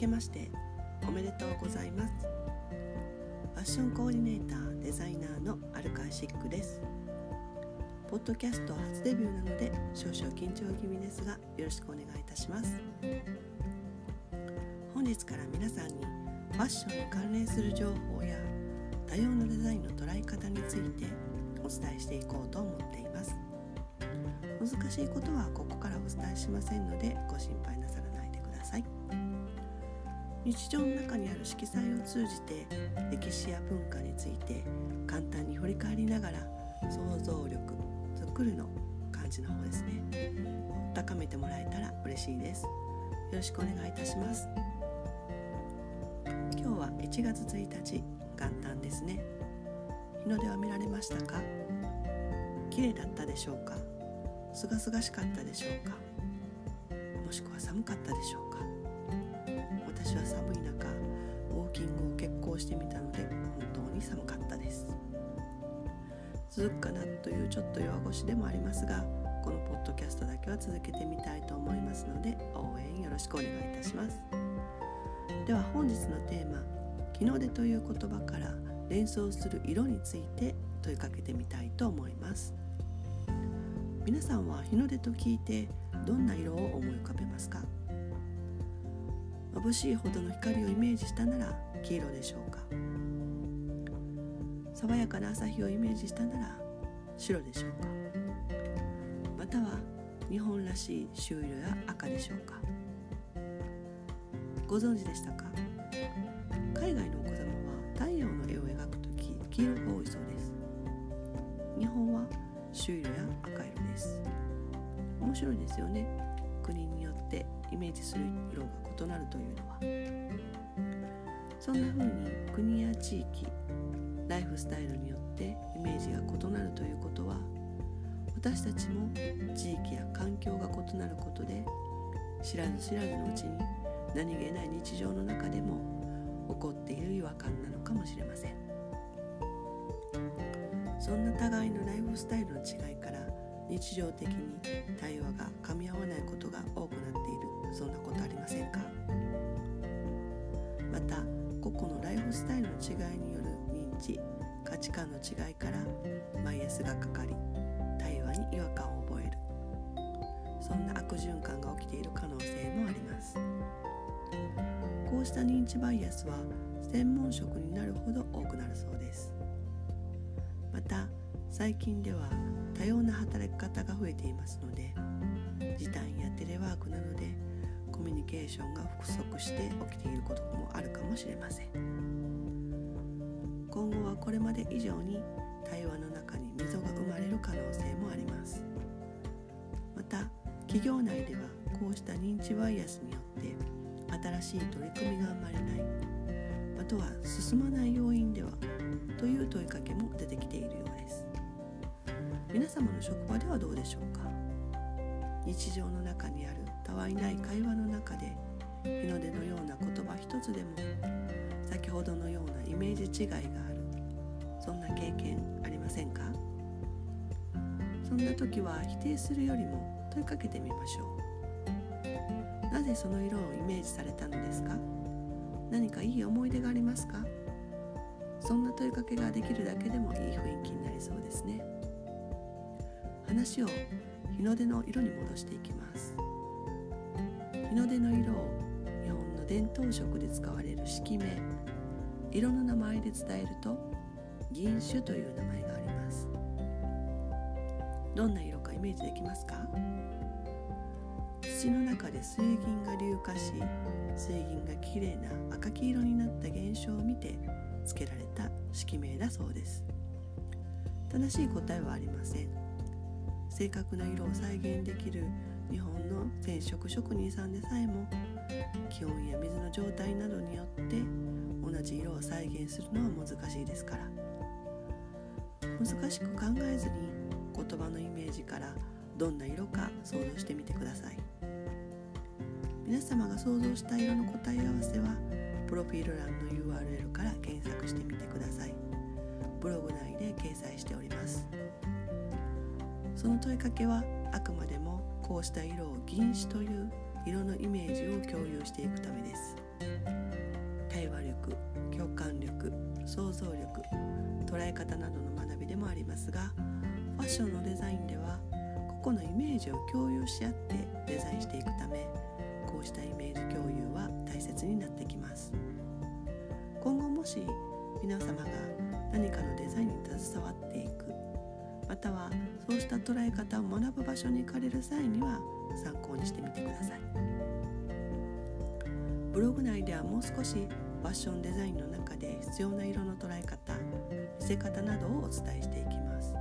けましておめでとうございます。ファッションコーディネーターデザイナーのアルカイシックです。ポッドキャスト初デビューなので少々緊張気味ですがよろしくお願いいたします。本日から皆さんにファッションに関連する情報や多様なデザインの捉え方についてお伝えしていこうと思っています。難しいことはここからお伝えしませんのでご心日常の中にある色彩を通じて歴史や文化について簡単に振り返りながら想像力作るの感じの方ですね。高めてもらえたら嬉しいです。よろしくお願いいたします。今日は1月1日元旦ですね。日の出は見られましたか？綺麗だったでしょうか？すがしかったでしょうか？もしくは寒かったでしょうか？私は寒い中ウォーキングを決行してみたので本当に寒かったです。続くかなというちょっと弱腰でもありますがこのポッドキャストだけは続けてみたいと思いますので応援よろしくお願いいたします。では本日のテーマ「日の出」という言葉から連想する色について問いかけてみたいと思います。皆さんは日の出と聞いてどんな色を思い浮かべますか？眩しいほどの光をイメージしたなら黄色でしょうか。爽やかな朝日をイメージしたなら白でしょうか。または日本らしい朱色や赤でしょうか。ご存知でしたか。海外のお子様は太陽の絵を描くとき黄色が多いそうです。日本は朱色や赤色です。面白いですよね。イメージする色が異なるというのは。そんな風に国や地域ライフスタイルによってイメージが異なるということは私たちも地域や環境が異なることで知らず知らずのうちに何気ない日常の中でも起こっている違和感なのかもしれません。そんな互いのライフスタイルの違いから日常的に対話が噛み合わないことが多くなっているそんなことありませんか？また個々のライフスタイルの違いによる認知価値観の違いからバイアスがかかり対話に違和感を覚える。そんな悪循環が起きている可能性もあります。こうした認知バイアスは専門職になるほど多くなるそうです。また最近では多様な働き方が増えていますので時短やテレワークなどでコミュニケーションが不足して起きていることもあるかもしれません。今後はこれまで以上に対話の中に溝が生まれる可能性もあります。また企業内ではこうした認知バイアスによって新しい取り組みが生まれない。または進まない要因ではという問いかけも出てきているようです。皆様の職場ではどうでしょうか？日常の中にあるたわいない会話の中で日の出のような言葉一つでも先ほどのようなイメージ違いがあるそんな経験ありませんか？そんな時は否定するよりも問いかけてみましょう。なぜその色をイメージされたのですか？何かいい思い出がありますか？そんな問いかけができるだけでもいい雰囲気になりそうですね。話を日の出の色に戻していきます。日の出の色を日本の伝統色で使われる色名色の名前で伝えると銀種という名前があります。どんな色かイメージできますか？土の中で水銀が硫化し水銀がきれいな赤黄色になった現象を見て付けられた色名だそうです。正しい答えはありません。正確な色を再現できる日本の染色職人さんでさえも気温や水の状態などによって同じ色を再現するのは難しいですから。難しく考えずに言葉のイメージからどんな色か想像してみてください。皆様が想像した色の答え合わせはプロフィール欄の URL その問いかけはあくまでもこうした色を銀紙という色のイメージを共有していくためです。対話力共感力想像力捉え方などの学びでもありますがファッションのデザインでは個々のイメージを共有し合ってデザインしていくためこうしたイメージ共有は大切になってきます。今後もし皆様が何かのデザインに携わっていくたはそうした捉え方を学ぶ場所に行かれる際には参考にしてみてください。ブログ内ではもう少しファッションデザインの中で必要な色の捉え方見せ方などをお伝えしていきます。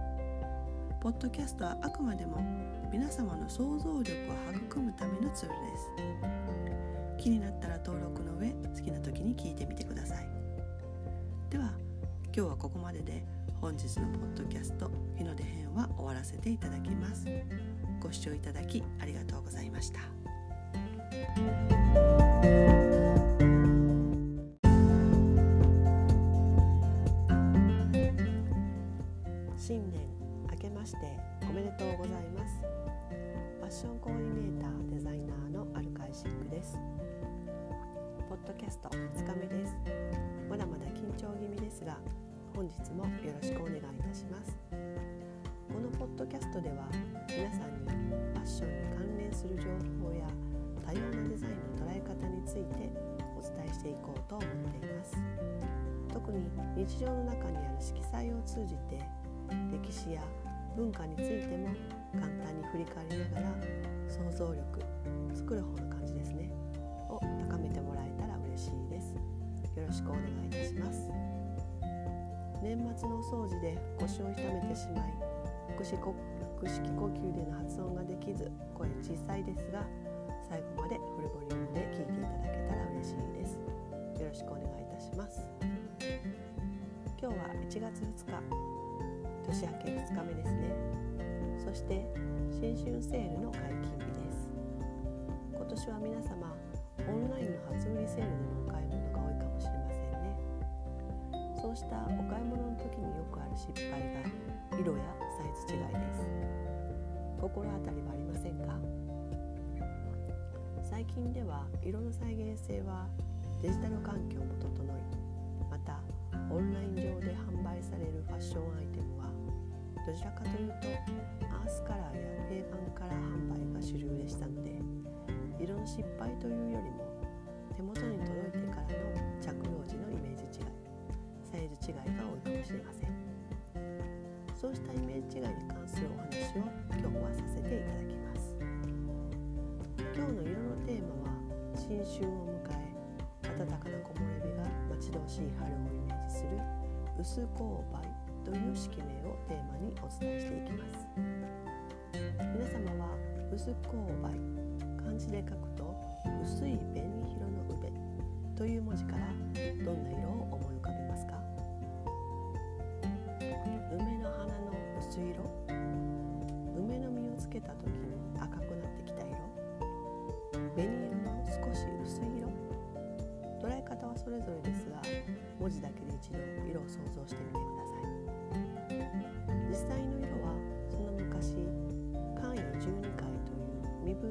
ポッドキャストはあくまでも皆様の想像力を育むためのツールです。気になったら登録の上好きな時に聞いてみてください。では今日はここまでで本日のポッドキャスト日の出編は終わらせていただきます。ご視聴いただきありがとうございました。ある色彩を通じて歴史や文化についても簡単に振り返りながら想像力作る方の感じですね。を高めてもらえたら嬉しいです。よろしくお願いいたします。年末のお掃除で腰を痛めてしまい腹式呼吸での発音ができず声小さいですが最後までフルボリュームで聞いていただけたら嬉しいです。よろしくお願いいたします。今日は1月2日年明け2日目ですね。そして新春セールの解禁日です。今年は皆様オンラインの初売りセールでのお買い物が多いかもしれませんね。そうしたお買い物の時によくある失敗が色やサイズ違いです。心当たりはありませんか？最近では色の再現性はデジタル環境も整いオンライン上で販売されるファッションアイテムはどちらかというとアースカラーや定番カラー販売が主流でしたので色の失敗というよりも手元に届いてからの着用時のイメージ違いサイズ違いが多いかもしれません。そうしたイメージ違いに関するお話を今日はさせていただきます。薄勾配という式名をテーマにお伝えしていきます。皆様は薄勾配漢字で書くと薄い紅色の上という文字からどんな色を思い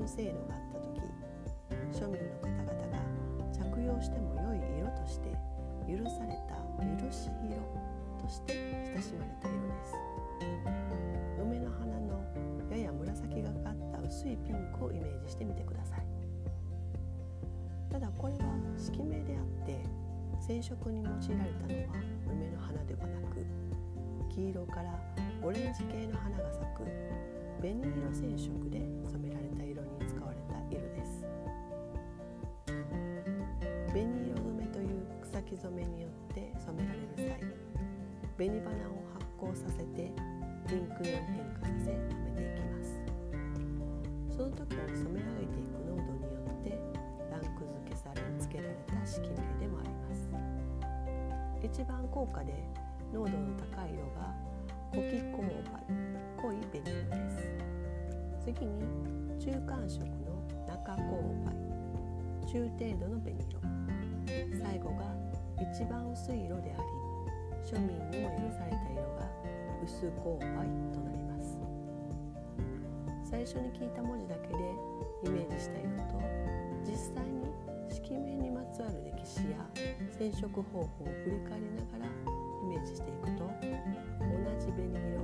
制度があった時庶民の方々が着用しても良い色として許された許し色として親しまれた色です。梅の花のやや紫がかった薄いピンクをイメージしてみてください。ただこれは色名であって染色に用いられたのは梅の花ではなく黄色からオレンジ系の花が咲く紅色染色で染められた色。紅花を発光させてピンク色に変化させ染めていきます。その時に染め上げていく濃度によってランク付けされ付けられた式名でもあります。一番高価で濃度の高い色が古希勾配濃い紅色です。次に中間色の中勾配中程度の紅色。最後が一番薄い色であり庶民にも許された色が薄勾配となります。最初に聞いた文字だけでイメージした色と実際に色面にまつわる歴史や染色方法を振り返りながらイメージしていくと同じ紅色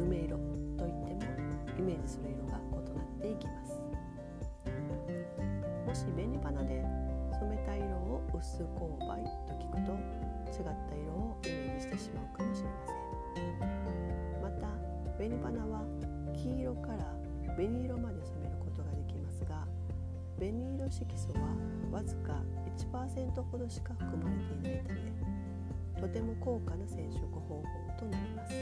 梅色といってもイメージする色が異なっていきます。もし紅花で染めた色を薄勾配と聞くと違った色をイメージしてしまうかもしれません。また紅花は黄色から紅色まで染めることができますが紅色色素はわずか1%ほどしか含まれていないためとても高価な染色方法となります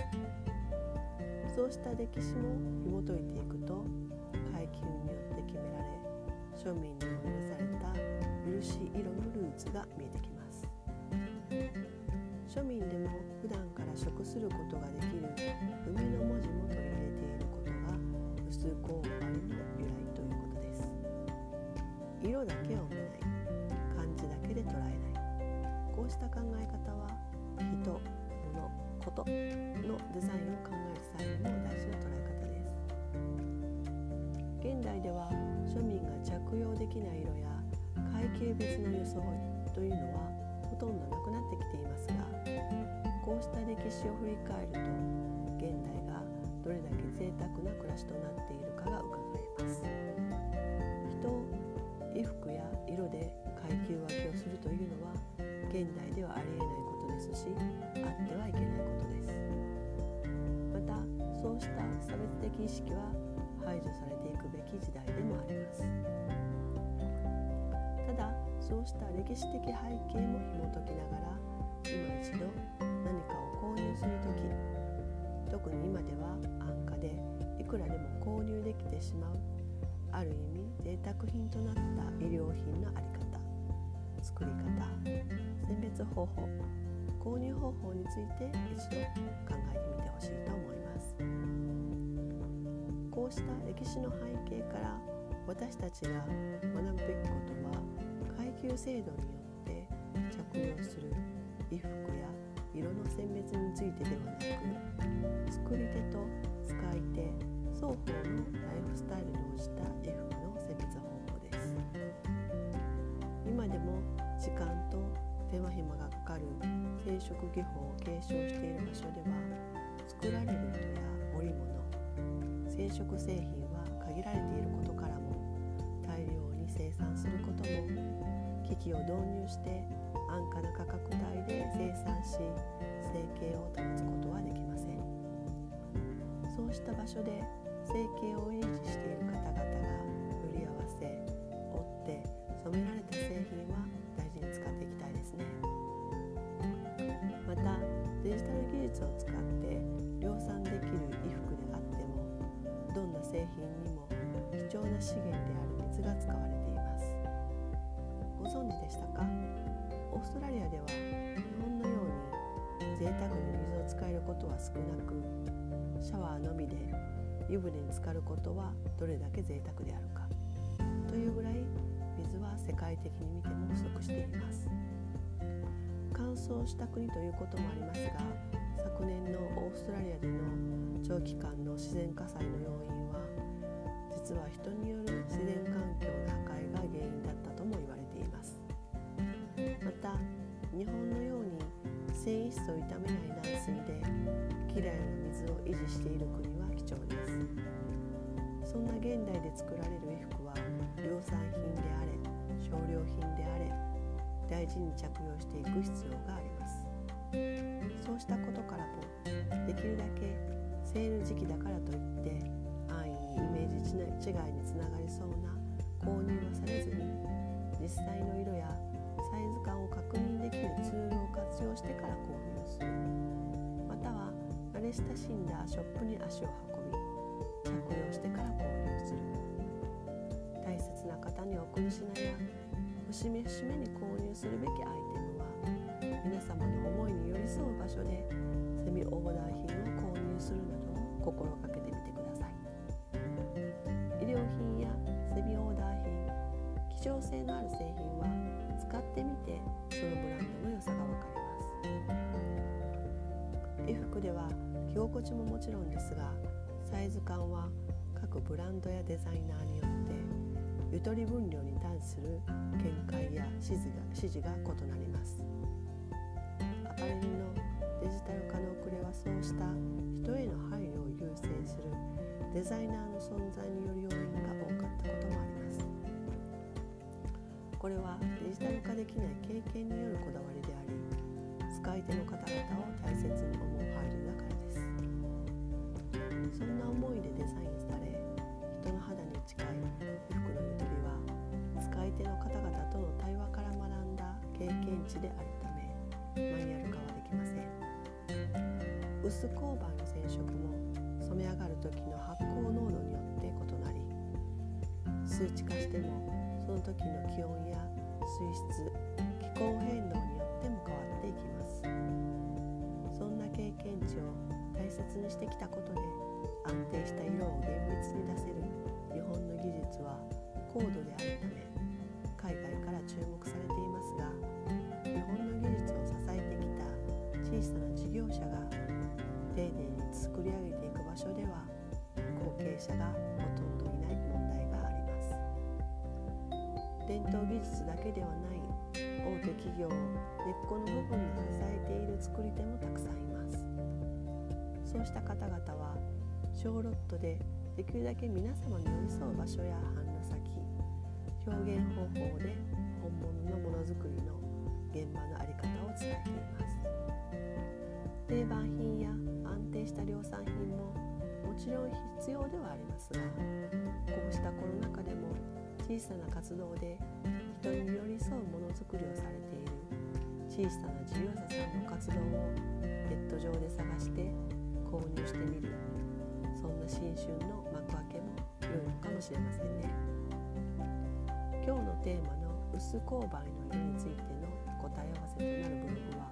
そうした歴史も紐解いていくと階級によって決められ庶民にも許された漆色のルーツが見えてきます庶民でも普段から食することができる梅の文字も取り入れていることが薄勾配の由来ということです。色だけを見ない。漢字だけで捉えない。こうした考え方は人物ことのデザインを考える際にも大事な捉え方です。現代では庶民が着用できない色や階級別の装いというのはとんどなくなってきていますがこうした歴史を振り返ると現代がどれだけ贅沢な暮らしとなっているかが伺えます。人衣服や色で階級分けをするというのは現代ではありえないことですしあってはいけないことです。またそうした差別的意識は排除されていくべき時代でもあります。そうした歴史的背景も紐解きながら今一度何かを購入する時特に今では安価でいくらでも購入できてしまうある意味贅沢品となった衣料品の在り方作り方選別方法購入方法について一度考えてみてほしいと思います。こうした歴史の背景から私たちが学ぶべきことは階級制度によって着用する衣服や色の選別についてではなく作り手と使い手双方のライフスタイルに応じた衣服の選別方法です。今でも時間と手間暇がかかる染色技法を継承している場所では作られる糸や織物染色製品は限られていることからも大量に生産することも機器を導入して安価な価格帯で生産し生計を保つことはできません。そうした場所で生計を維持している方々がより合わせ織って染められた製品は大事に使っていきたいですね。またデジタル技術を使って量産できる衣服であってもどんな製品にも貴重な資源である水が使われています。ご存知でしたか？オーストラリアでは日本のように贅沢に水を使えることは少なくシャワーのみで湯船に浸かることはどれだけ贅沢であるか。というぐらい水は世界的に見ても不足しています。乾燥した国ということもありますが昨年のオーストラリアでの長期間の自然火災の要因は実は人による自然環境の破壊が原因だを傷めない軟水できれいな水を維持している国は貴重です。そんな現代で作られる衣服は量産品であれ少量品であれ大事に着用していく必要があります。そうしたことからもできるだけセール時期だからといって安易にイメージ違いにつながりそうな購入はされずに実際の色やサイズ感を確認できるツールを活用してから購入すまたは慣れ親しんだショップに足を運び着用してから購入する大切な方にお送る品や節目節目に購入するべきアイテムは皆様の思いに寄り添う場所でセミオーダー品を購入するなどを心がけてみてください。衣料品やセミオーダー品希少性のある製品は使ってみてそのブランドの良さが分かります。衣服では着心地ももちろんですがサイズ感は各ブランドやデザイナーによってゆとり分量に対する見解や指示が指示が異なります。アパレルのデジタル化の遅れはそうした人への配慮を優先するデザイナーの存在による要因が多かったこともあります。これはデジタル化できない経験によるこだわりであり使い手の方々を大切に思う配慮だからです。そんな思いでデザインされ人の肌に近い衣服のゆとりは使い手の方々との対話から学んだ経験値であるためマニュアル化はできません。薄鋼板の染色も染め上がる時の発酵濃度によって異なり数値化してもその時の気温や水質気候変動によっても変わっていきます。経験値を大切にしてきたことで安定した色を厳密に出せる日本の技術は高度であるため海外から注目されていますが日本の技術を支えてきた小さな事業者が丁寧に作り上げていく場所では後継者がほとんどいない問題があります。伝統技術だけではない大手企業を根っこの部分で支えている作り手もたくさんいます。そうした方々は小ロットでできるだけ皆様に寄り添う場所や販路先表現方法で本物のものづくりの現場の在り方を伝えています。定番品や安定した量産品ももちろん必要ではありますがこうしたコロナ禍でも小さな活動で人に寄り添うものづくりをされている小さな事業者さんの活動をネット上で探して購入してみる。そんな新春の幕開けも良いのかもしれませんね。今日のテーマの薄勾配の色についての答え合わせとなるブログは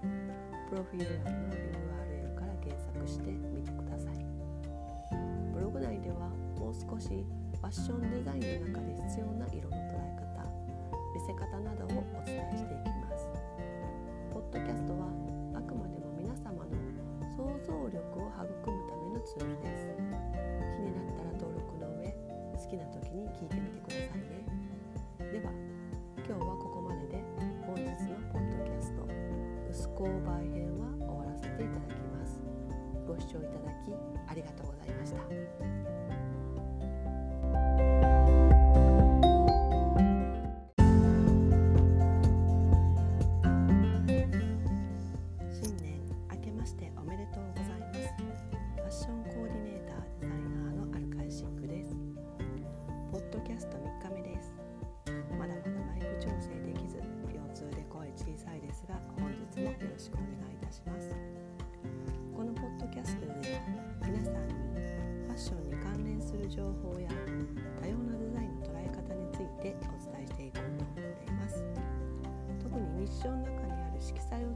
プロフィール欄の URL から検索してみてください。ブログ内ではもう少しファッションデザインの中で必要な色の捉え方見せ方などをお伝えしていきます。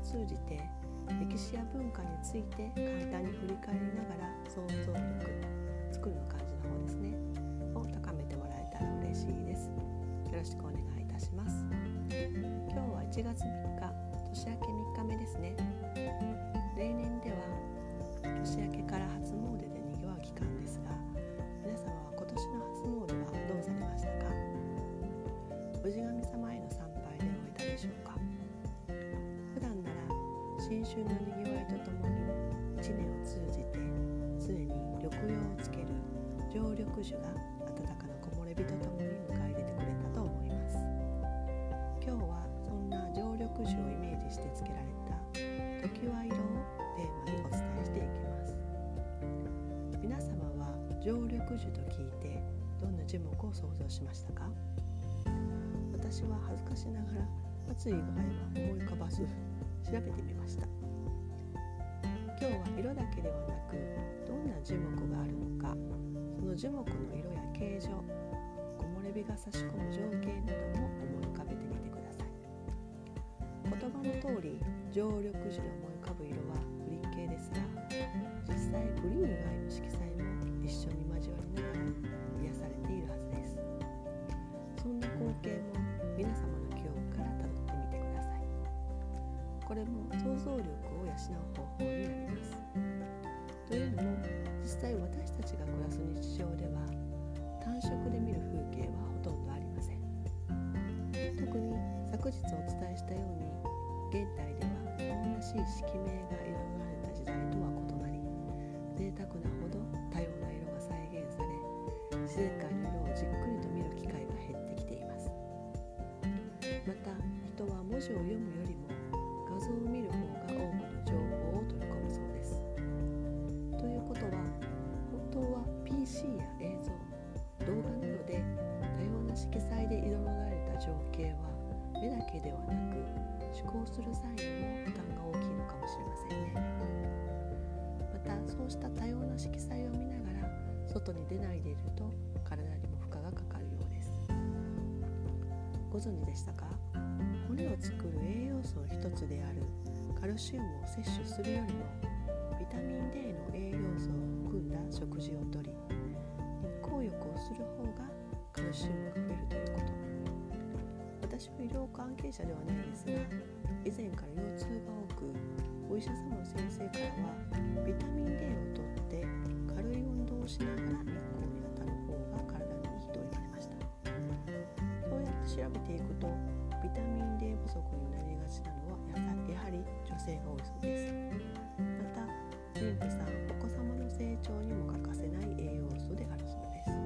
通じて歴史や文化について簡単に振り返りながら想像力作るの感じの方ですね。を高めてもらえたら嬉しいです。よろしくお願いいたします。今日は1月3日年明け3日目ですね。新春のにぎわいとともに1年を通じて常に緑葉をつける常緑樹が暖かな木漏れ日とともに迎え入れてくれたと思います。今日はそんな常緑樹をイメージしてつけられた時は色をテーマにお伝えしていきます。皆様は常緑樹と聞いてどんな樹木を想像しましたか？私は恥ずかしながら松以外は思い浮かばず調べてみました。今日は色だけではなくどんな樹木があるのかその樹木の色や形状木漏れ日が差し込む情景なども思い浮かべてみてください。言葉の通り常緑樹の思い浮かぶ色は想像力を養う方法になります。というのも実際私たちが暮らす日常では単色で見る風景はほとんどありません。特に昨日お伝えしたように現代では日本らしい色名が彩られた時代とは異なり贅沢なほど多様な色が再現され自然界の色をじっくりと見る機会が減ってきています。また人は文字を読むよりも外に出ないでいると体にも負荷がかかるようです。ご存知でしたか？骨を作る栄養素の一つである。カルシウムを摂取するよりもビタミン D の栄養素を含んだ食事をとり日光浴をする方がカルシウムが増えるということ。私は医療関係者ではないですが以前から腰痛が多くお医者様の先生からはビタミン D をとってをしながら日光に当たる方が体にいいと言われました。そうやって調べていくとビタミン D 不足になりがちなのはやはり女性が多いそうです。また妊婦さん。お子様の成長にも欠かせない栄養素であるそうです。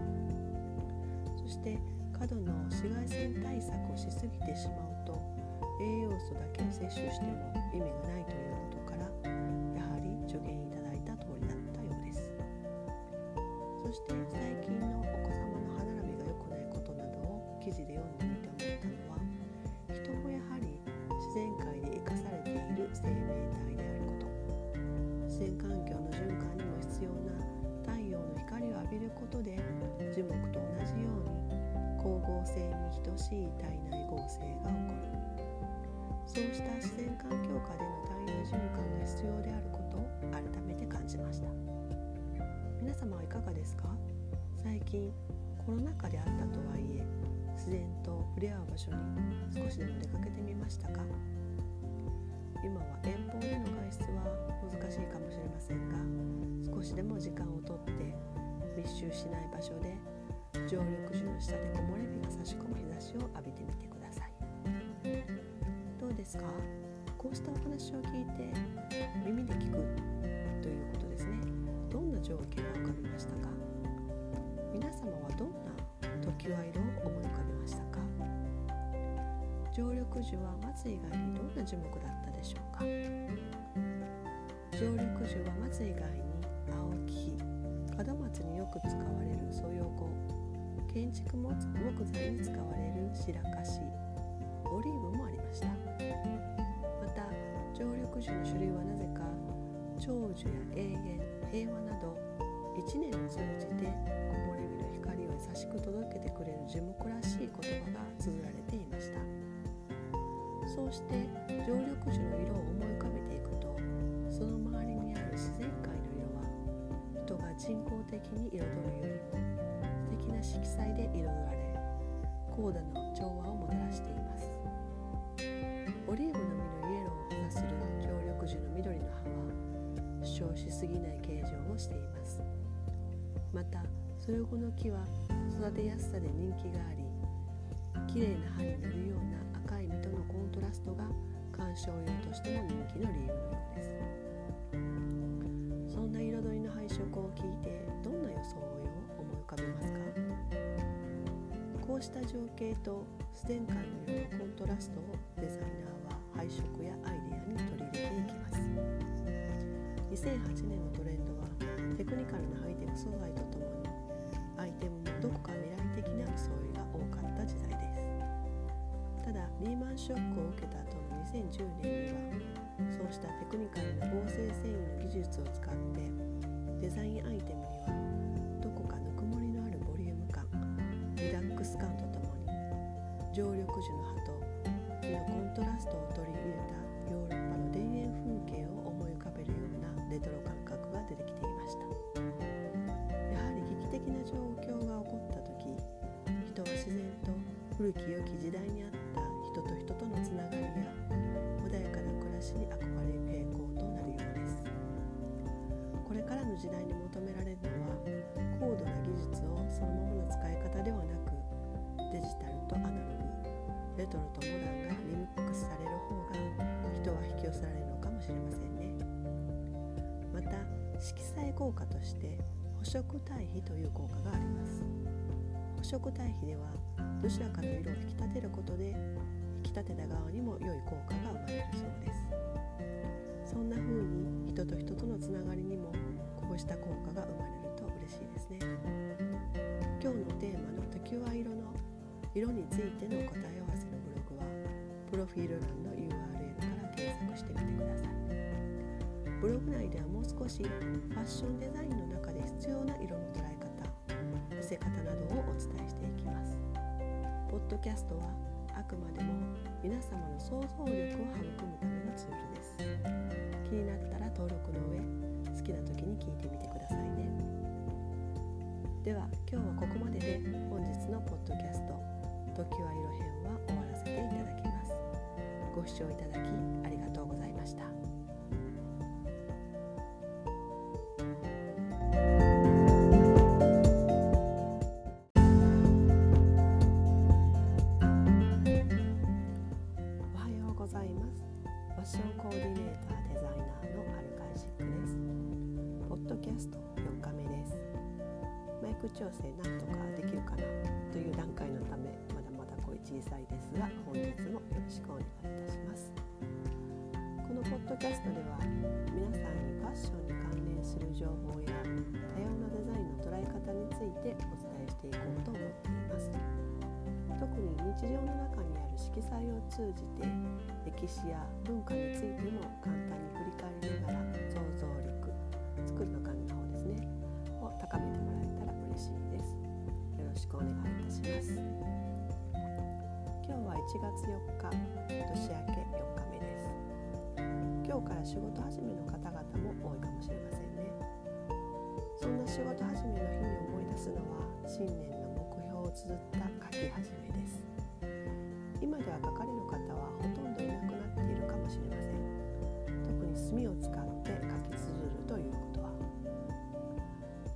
そして過度の紫外線対策をしすぎてしまうと栄養素だけを摂取しても意味がないということからやはり助言いして最近のお子様の歯並びが良くないことなどを記事で読んでみて思ったのは人もやはり自然界で生かされている生命体であること。自然環境の循環にも必要な太陽の光を浴びることで樹木と同じように光合成に等しい体内合成が起こる。そうした自然環境下での体内循環が必要であ様はいかがですか？最近コロナ禍であったとはいえ自然と触れ合う場所に少しでも出かけてみましたか？今は遠方での外出は難しいかもしれませんが少しでも時間をとって密集しない場所で常緑樹の下で木漏れ日が差し込む日差しを浴びてみてください。どうですか？こうしたお話を聞いて耳で聞くということですね。どんな情景が浮かびましたか？皆様はどんな時は色を思い浮かべましたか？常緑樹は松以外にどんな樹木だったでしょうか？常緑樹は松以外に青木門松によく使われるそよご建築木材に使われる白樫オリーブもありました。また常緑樹の種類はなぜか長寿や永遠平和など一年を通じて木漏れ日の光を優しく届けてくれる樹木らしい言葉が綴られていました。そうして常緑樹の色を思い浮かべていくとその周りにある自然界の色は人が人工的に彩るよりも素敵な色彩で彩られ高度な調和をもたらしています。オリーブの実のイエローを指する常緑樹の緑の葉は主張しすぎない形状をしています。またそよ後の木は育てやすさで人気があり綺麗な葉になるような赤い実とのコントラストが観賞用としても人気の理由のようです。そんな彩りの配色を聞いてどんな装いを思い浮かべますか？こうした情景と自然界の色のコントラストをデザイナーは配色やアイデアに取り入れていきます。2008年のトレンドテクニカルなハイテク素材とともにアイテムもどこか未来的な装いが多かった時代ですただリーマンショックを受けた後の2010年にはそうしたテクニカルな合成繊維の技術を使ってデザインアイテムにはどこかぬくもりのあるボリューム感リラックス感とともに常緑樹の葉と木のコントラストを取り入れたヨーロッパの田園風景を思い浮かべるようなレトロ感覚が出てきていましき良き時代にあった人と人とのつながりや穏やかな暮らしに憧れる傾向となるようです。これからの時代に求められるのは高度な技術をそのままの使い方ではなくデジタルとアナログ。レトロとモダンがリミックスされる方が人は引き寄せられる。のかもしれませんねまた色彩効果として補色対比という効果があります。補色対比ではどちらかの色を引き立てることで引き立てた側にも良い効果が生まれるそうです。そんな風に人と人とのつながりにもこうした効果が生まれると嬉しいですね。今日のテーマの時は色の色についての答え合わせのブログはプロフィール欄の URL から検索してみてください。ブログ内ではもう少しファッションデザインの中で必要な色の捉え方見せ方などをお伝えしていきます。ポッドキャストはあくまでも皆様の想像力を育むためのツールです。気になったら登録の上好きな時に聞いてみてくださいね。では今日はここまでで本日のポッドキャスト「時は色編」は終わらせていただきます。ご視聴いただきありがとうございました。する情報や多様なデザインの捉え方についてお伝えしていこうと思っています。特に日常の中にある色彩を通じて歴史や文化についても簡単に振り返りながら想像力作りの感の方ですね。を高めてもらえたら嬉しいです。よろしくお願いいたします。今日は1月4日年明け4日目です。今日から仕事始めの方々も多いかもしれません。そんな仕事始めの日に思い出すのは新年の目標を綴った書き始めです。今では書かれる方はほとんどいなくなっているかもしれません。特に墨を使って書き綴るということは。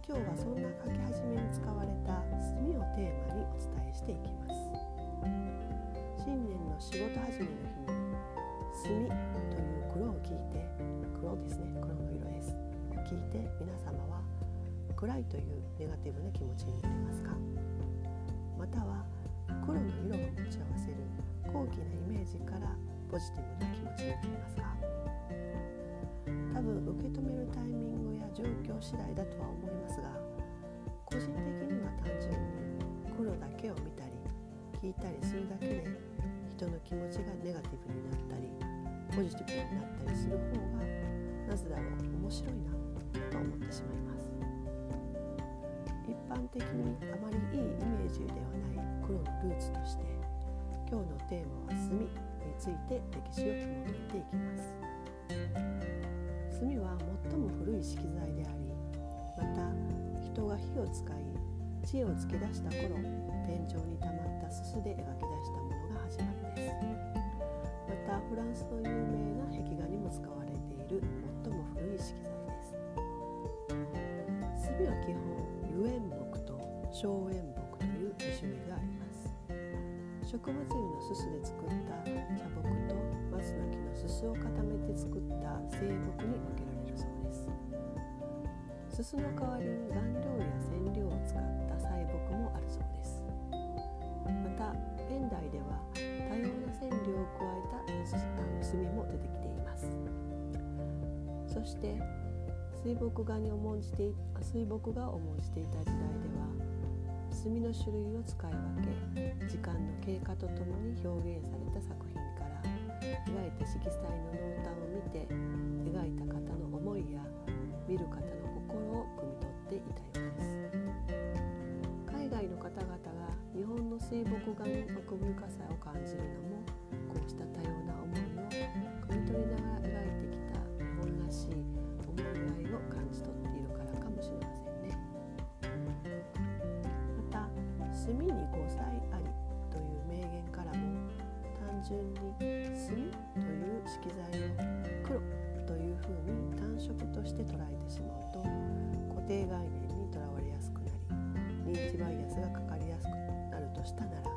今日はそんな書き始めに使われた墨をテーマにお伝えしていきます。新年の仕事始めの日に墨という黒を聞いて黒ですね。黒の色です。聞いて皆様は暗いというネガティブな気持ちになりますか？または黒の色が持ち合わせる高貴なイメージからポジティブな気持ちになりますか？多分受け止めるタイミングや状況次第だとは思いますが個人的には単純に黒だけを見たり聞いたりするだけで人の気持ちがネガティブになったりポジティブになったりする方がなぜだろう面白いなと思ってしまいます。般的にあまりいいイメージではない黒のルーツとして今日のテーマは墨について歴史を紐解いていきます。墨は最も古い色材でありまた人が火を使い知恵を突き出した頃天井にたまったすすで描き出したものが始まりです。またフランスのと小煙木という2種類があります。植物油のすすで作った茶木と松の木のすすを固めて作った生木に分けられるそうです。すすの代わりに顔料や染料を使った細木もあるそうです。また現代では多様な染料を加えた墨も出てきています。そして水墨画に重んじて水墨画を重んじていた時代では墨の種類を使い分け時間の経過とともに表現された作品から描いた色彩の濃淡を見て描いた方の思いや見る方の心を汲み取っていたようです。海外の方々が日本の水墨画の奥深さを感じるのもこうした多様な思いを汲み取りながら描いてきた日本らしい思い合いを感じ取って順に墨という色材を黒というふうに単色として捉えてしまうと固定概念にとらわれやすくなり認知バイアスがかかりやすくなるとしたなら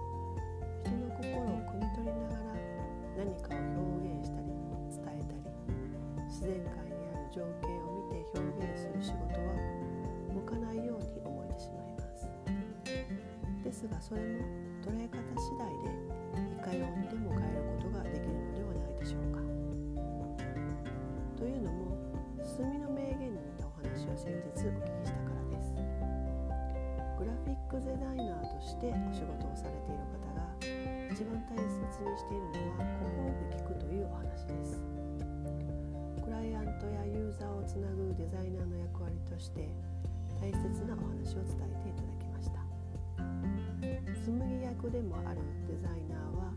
人の心を汲み取りながら何かを表現したり伝えたり自然界にある情景を見て表現する仕事は向かないように思えてしまいます。ですがそれも捉え方次第でいかようにでも変えることができるのではないでしょうか。というのも墨の名言に似たお話を先日お聞きしたからです。グラフィックデザイナーとしてお仕事をされている方が一番大切にしているのは心で聞くというお話です。クライアントやユーザーをつなぐデザイナーの役割として大切なお話を伝えていただきました紬役でもあるデザイナーは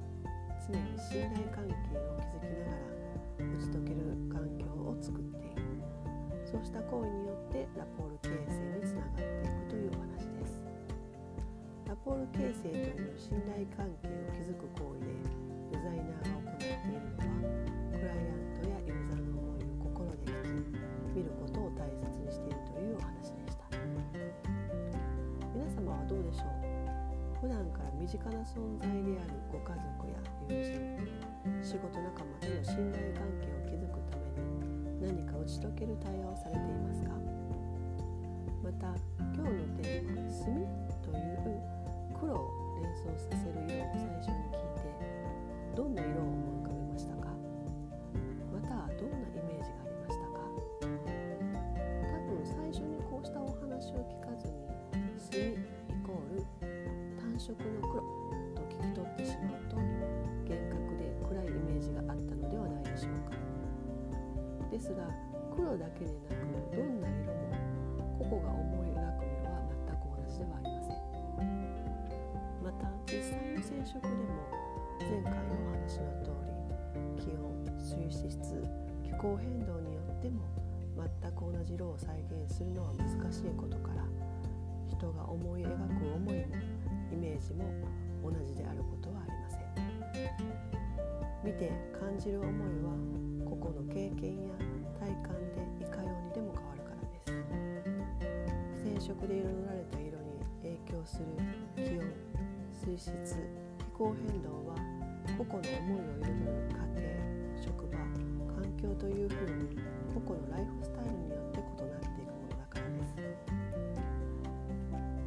常に信頼関係を築きながら打ち解ける環境を作っている。そうした行為によってラポール形成につながっていくというお話です。ラポール形成という信頼関係を築く行為でデザイナーが行っているのはクライアントやユーザーの思いを心で聞き見ることを大切にしているというお話でした。皆様はどうでしょう？普段から身近な存在であるご家族や友人仕事仲間との信頼関係を築くために何か打ち解ける対話をされていますか？また今日のテーマ「墨」という黒を連想させる色を最初に聞いてどんな色を思い浮かべましたか？またどんなイメージがありましたか？多分最初にこうしたお話を聞かずに「墨」イコール単色の黒取ってしまうと厳格で暗いイメージがあったのではないでしょうかですが黒だけでなくどんな色も個々が思い描く色は全く同じではありませんまた実際の染色でも前回のお話の通り気温水質気候変動によっても全く同じ色を再現するのは難しいことから人が思い描く思いもイメージも同じであること見て感じる思いは個々の経験や体感でいかようにでも変わるからです。染色で彩られた色に影響する気温水質気候変動は個々の思いを彩る家庭職場環境というふうに個々のライフスタイルによって異なっていくものだからで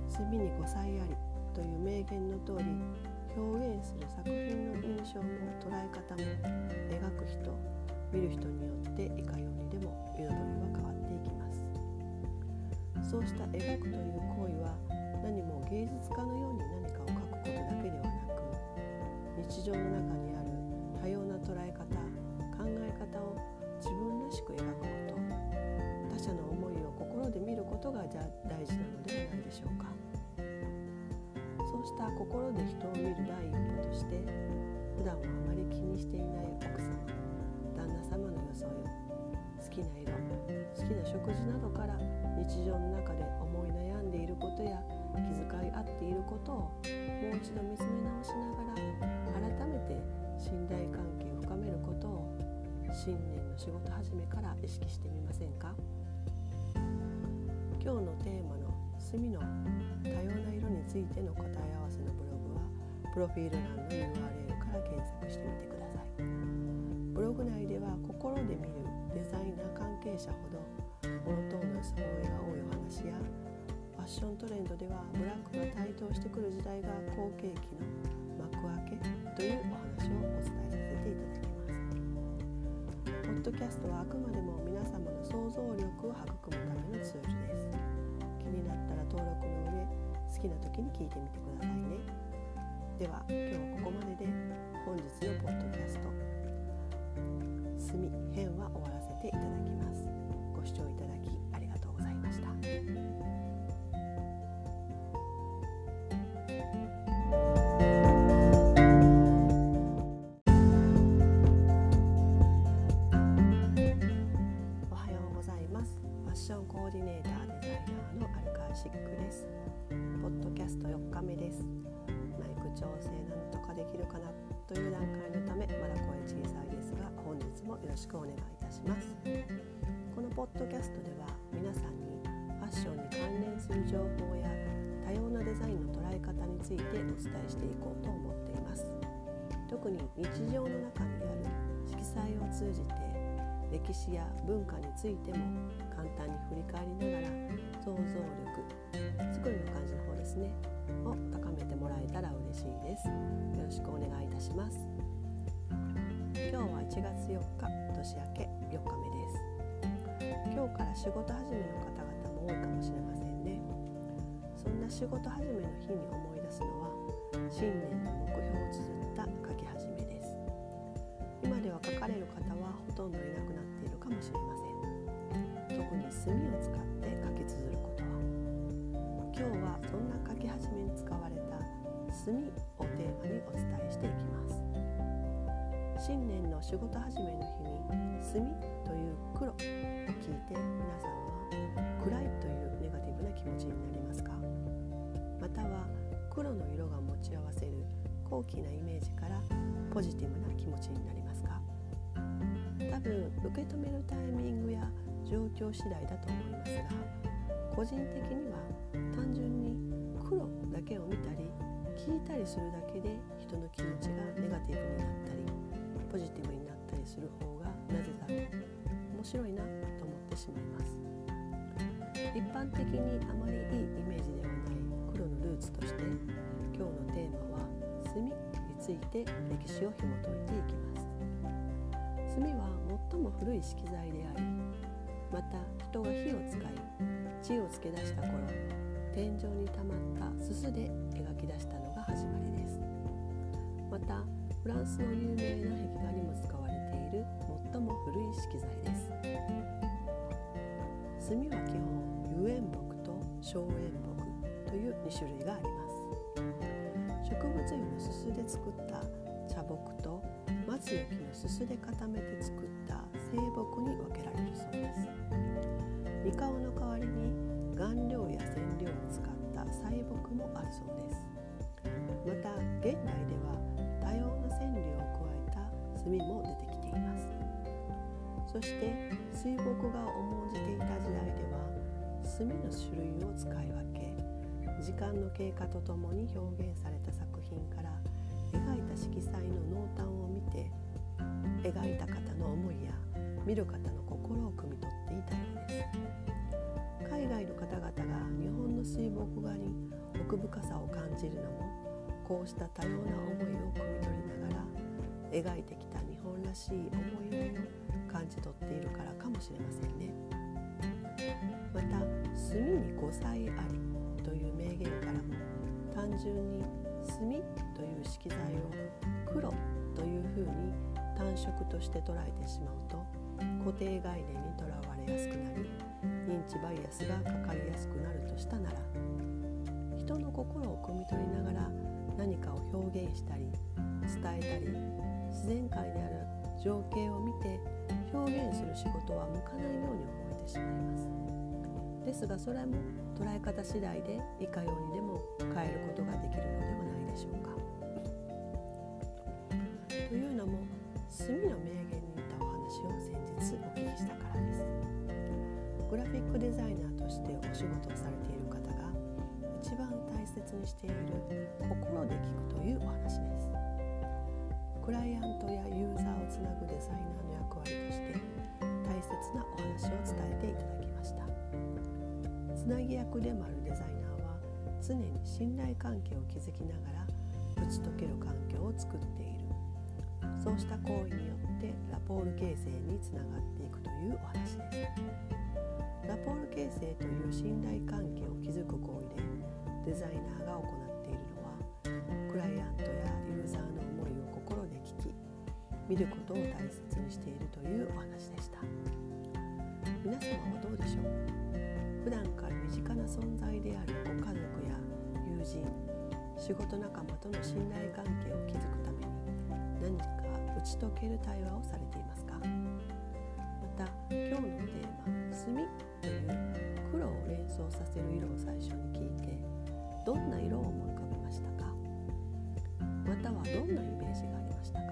す。墨に5歳ありという名言の通り表現する作品の印象も捉え方も描く人見る人によっていかようにでも彩りは変わっていきますそうした描くという行為は何も芸術家のように何かを描くことだけではなく日常の中にある多様な捉え方考え方を自分らしく描くこと他者の思いを心で見ることが大事なのではないでしょうか。そうした心で人を見る段はあまり気にしていない奥様旦那様の装い好きな色好きな食事などから日常の中で思い悩んでいることや気遣い合っていることをもう一度見つめ直しながら改めて信頼関係を深めることを新年の仕事始めから意識してみませんか？今日のテーマの墨の多様な色についての答え合わせのブログはプロフィール欄の URL から検索してみてください。ブログ内では心で見るデザイナー関係者ほどモノトーンな装いが多いお話やファッショントレンドではブラックが台頭してくる時代が好景気の幕開けというお話をお伝えさせていただきます。ポッドキャストはあくまでも皆様の想像力を育むためのツールです。気になったら登録の上好きな時に聞いてみてくださいね。では今日はここまでで。本日のポッドキャスト「墨編」は終わらせていただきます。ご視聴いただきありがとうございました。おはようございます。ファッションコーディネーターデザイナーのアルカーシックです。ポッドキャスト4日目です。マイク調整なんとかできるかな。という段階のためまだ声小さいですが本日もよろしくお願いいたします。このポッドキャストでは皆さんにファッションに関連する情報や多様なデザインの捉え方についてお伝えしていこうと思っています。特に日常の中にある色彩を通じて歴史や文化についても単に振り返りながら想像力作りの感じの方ですね。を高めてもらえたら嬉しいです。よろしくお願いいたします。今日は1月4日年明け4日目です。今日から仕事始めの方々も多いかもしれませんね。そんな仕事始めの日に思い出すのは新年の目標を綴った書き始めです。今では書かれる方はほとんどいなくなっているかもしれません。特に墨を使って書き綴ること。は今日はそんな書き始めに使われた墨をテーマにお伝えしていきます。新年の仕事始めの日に墨という黒を聞いて皆さんは暗いというネガティブな気持ちになりますか？または黒の色が持ち合わせる高貴なイメージからポジティブな気持ちになりますか？多分受け止めるタイミングや状況次第だと思いますが個人的には単純に黒だけを見たり聞いたりするだけで人の気持ちがネガティブになったりポジティブになったりする方がなぜだろう。面白いなと思ってしまいます。一般的にあまりいいイメージではない黒のルーツとして今日のテーマは炭について歴史を紐解いていきます。炭は最も古い色材でありまた人が火を使い血をつけ出した頃天井にたまったすすで描き出したのが始まりです。またフランスの有名な壁画にも使われている最も古い色材です。炭は基本有塩木と小塩木という2種類があります。植物油のすすで作った茶木と松の木のすすで固めて作った清木に分けられるそうです。三河の代わりに顔料や染料を使った細木もあるそうです。また現代では多様な染料を加えた炭も出てきています。そして水墨画を重んじていた時代では墨の種類を使い分け時間の経過とともに表現された作品から色彩の濃淡を見て描いた方の思いや見る方の心を汲み取っていたようです。海外の方々が日本の水墨画に奥深さを感じるのもこうした多様な思いを汲み取りながら描いてきた日本らしい思いを感じ取っているからかもしれませんね。また「墨に五彩あり」という名言からも単純に墨という色彩を黒というふうに単色として捉えてしまうと固定概念にとらわれやすくなり認知バイアスがかかりやすくなるとしたなら人の心を汲み取りながら何かを表現したり伝えたり自然界にある情景を見て表現する仕事は向かないように思えてしまいます。ですがそれも捉え方次第でいかようにでも変えることができるのではも墨の名言に似たお話を先日お聞きしたからです。グラフィックデザイナーとしてお仕事をされている方が一番大切にしている心で聞くというお話です。クライアントやユーザーをつなぐデザイナーの役割として大切なお話を伝えていただきました。つなぎ役でもあるデザイナーは常に信頼関係を築きながら打ち解ける環境を作っている。そうした行為によってラポール形成につながっていくというお話です。ラポール形成という信頼関係を築く行為でデザイナーが行っているのはクライアントやユーザーの思いを心で聞き見ることを大切にしているというお話でした。皆様はどうでしょう？普段から身近な存在であるご家族や友人仕事仲間との信頼関係を築くために何かち解ける対話をされていますか？また今日のテーマ「墨」という黒を連想させる色を最初に聞いてどんな色を思い浮かべましたか？またはどんなイメージがありましたか？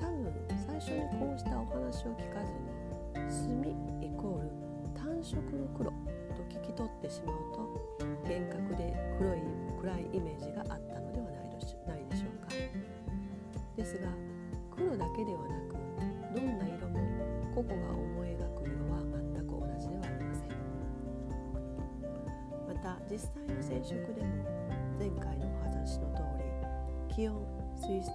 多分最初にこうしたお話を聞かずに墨イコール単色の黒と聞き取ってしまうと幻覚で黒い暗いイメージがあった。ですが黒だけではなくどんな色も個々が思い描く色は全く同じではありません。また実際の染色でも前回のお話の通り気温水質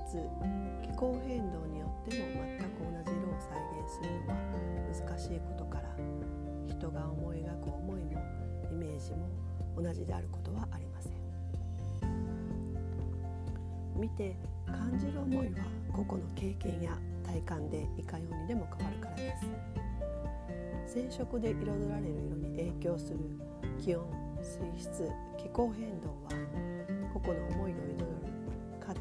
気候変動によっても全く同じ色を再現するのは難しいことから人が思い描く思いもイメージも同じであることは見て感じる思いは個々の経験や体感でいかようにでも変わるからです染色で彩られる色に影響する気温水質気候変動は個々の思いを彩る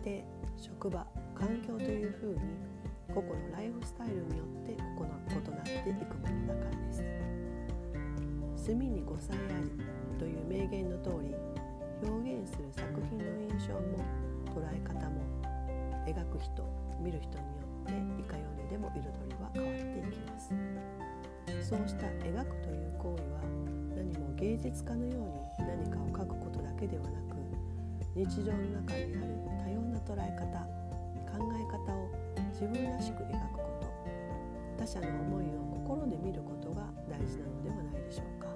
家庭職場環境というふうに個々のライフスタイルによって異なっていくものだからです。墨に5歳ありという名言の通り表現する作品の印象も捉え方も描く人見る人によっていかようにでも彩りは変わっていきます。そうした描くという行為は何も芸術家のように何かを描くことだけではなく日常の中にある多様な捉え方考え方を自分らしく描くこと他者の思いを心で見ることが大事なのではないでしょうか。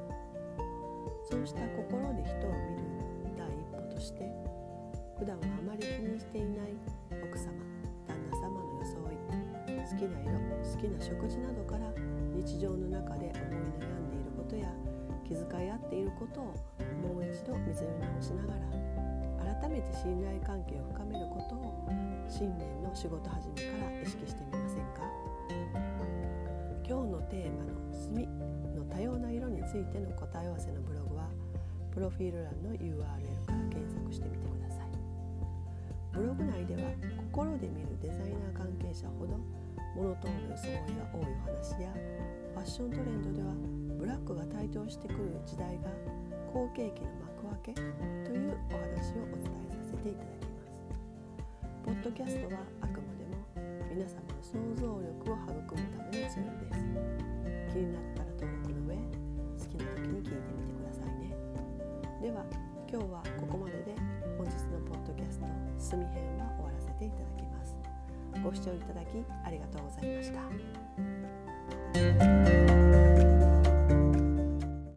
そうした心で人を見る第一歩として普段はあまり気にしていない奥様旦那様の装い好きな色好きな食事などから日常の中で思い悩んでいることや気遣い合っていることをもう一度見つめ直しながら改めて信頼関係を深めることを新年の仕事始めから意識してみませんか？今日のテーマの「墨」の多様な色についての答え合わせのブログはプロフィール欄の URL から検索してみてください。ブログ内では心で見るデザイナー関係者ほどモノトーンの装いが多いお話やファッショントレンドではブラックが台頭してくる時代が好景気の幕開けというお話をお伝えさせていただきます。ポッドキャストはあくまでも皆様の想像力を育むためのツールです。気になったご視聴いただきありがとうございました。